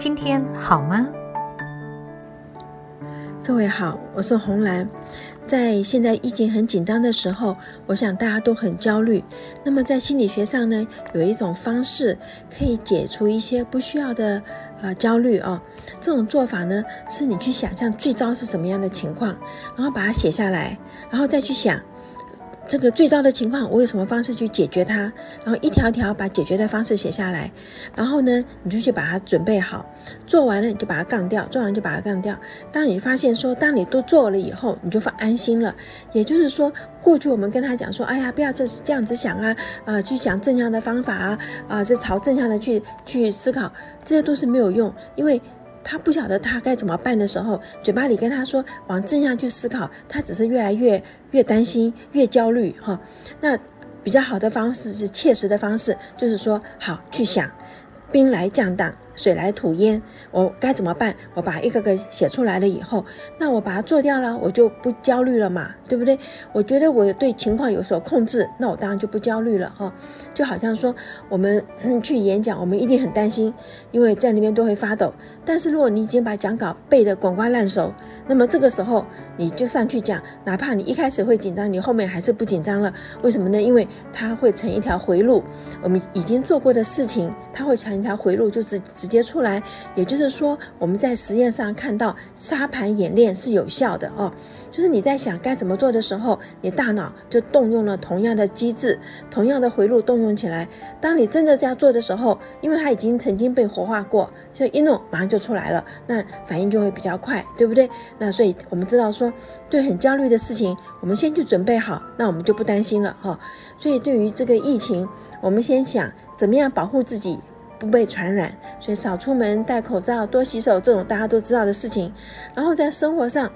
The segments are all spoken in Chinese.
今天好吗？各位好，我是红兰。在现在疫情很紧张的时候，我想大家都很焦虑。那么在心理学上呢，有一种方式可以解除一些不需要的呃焦虑哦。这种做法呢，是你去想象最糟是什么样的情况，然后把它写下来，然后再去想。这个最糟的情况，我有什么方式去解决它？然后一条条把解决的方式写下来，然后呢，你就去把它准备好，做完了你就把它杠掉，做完就把它杠掉。当你发现说，当你都做了以后，你就放安心了。也就是说，过去我们跟他讲说，哎呀，不要这这样子想啊，呃，去想正向的方法啊，啊，是朝正向的去去思考，这些都是没有用，因为。他不晓得他该怎么办的时候，嘴巴里跟他说往正向去思考，他只是越来越越担心、越焦虑哈。那比较好的方式是切实的方式，就是说好去想，兵来将挡。水来土淹，我该怎么办？我把一个个写出来了以后，那我把它做掉了，我就不焦虑了嘛，对不对？我觉得我对情况有所控制，那我当然就不焦虑了哈。就好像说我们去演讲，我们一定很担心，因为在那边都会发抖。但是如果你已经把讲稿背得滚瓜烂熟，那么这个时候你就上去讲，哪怕你一开始会紧张，你后面还是不紧张了。为什么呢？因为它会成一条回路，我们已经做过的事情，它会成一条回路，就直直。接出来，也就是说，我们在实验上看到沙盘演练是有效的哦。就是你在想该怎么做的时候，你大脑就动用了同样的机制，同样的回路动用起来。当你真的这样做的时候，因为它已经曾经被活化过，所以一弄马上就出来了，那反应就会比较快，对不对？那所以我们知道说，对很焦虑的事情，我们先去准备好，那我们就不担心了哈。所以对于这个疫情，我们先想怎么样保护自己。不被传染，所以少出门、戴口罩、多洗手，这种大家都知道的事情。然后在生活上，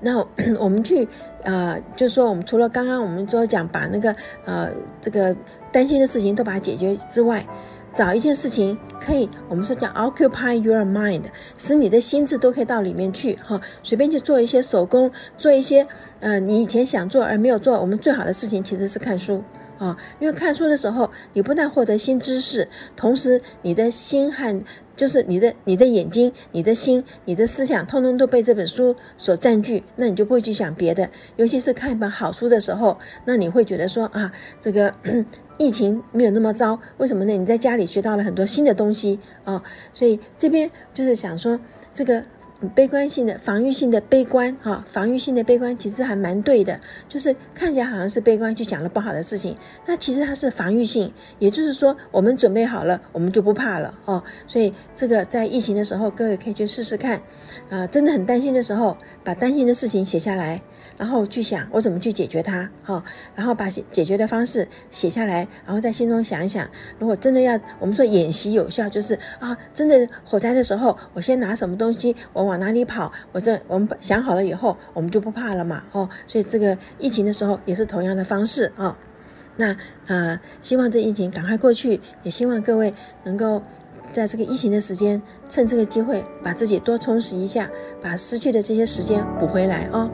那我 们去呃，就是说，我们除了刚刚我们说讲把那个呃这个担心的事情都把它解决之外，找一件事情可以，我们说叫 occupy your mind，使你的心智都可以到里面去哈，随便去做一些手工，做一些呃你以前想做而没有做，我们最好的事情其实是看书。啊，因为看书的时候，你不但获得新知识，同时你的心和就是你的你的眼睛、你的心、你的思想，通通都被这本书所占据，那你就不会去想别的。尤其是看一本好书的时候，那你会觉得说啊，这个 疫情没有那么糟，为什么呢？你在家里学到了很多新的东西啊，所以这边就是想说这个。悲观性的、防御性的悲观，哈，防御性的悲观其实还蛮对的，就是看起来好像是悲观，就讲了不好的事情，那其实它是防御性，也就是说我们准备好了，我们就不怕了，哦，所以这个在疫情的时候，各位可以去试试看，啊，真的很担心的时候，把担心的事情写下来。然后去想我怎么去解决它，哈，然后把解决的方式写下来，然后在心中想一想，如果真的要我们说演习有效，就是啊，真的火灾的时候，我先拿什么东西，我往哪里跑，我这我们想好了以后，我们就不怕了嘛，哦，所以这个疫情的时候也是同样的方式啊。那呃，希望这疫情赶快过去，也希望各位能够在这个疫情的时间，趁这个机会把自己多充实一下，把失去的这些时间补回来哦。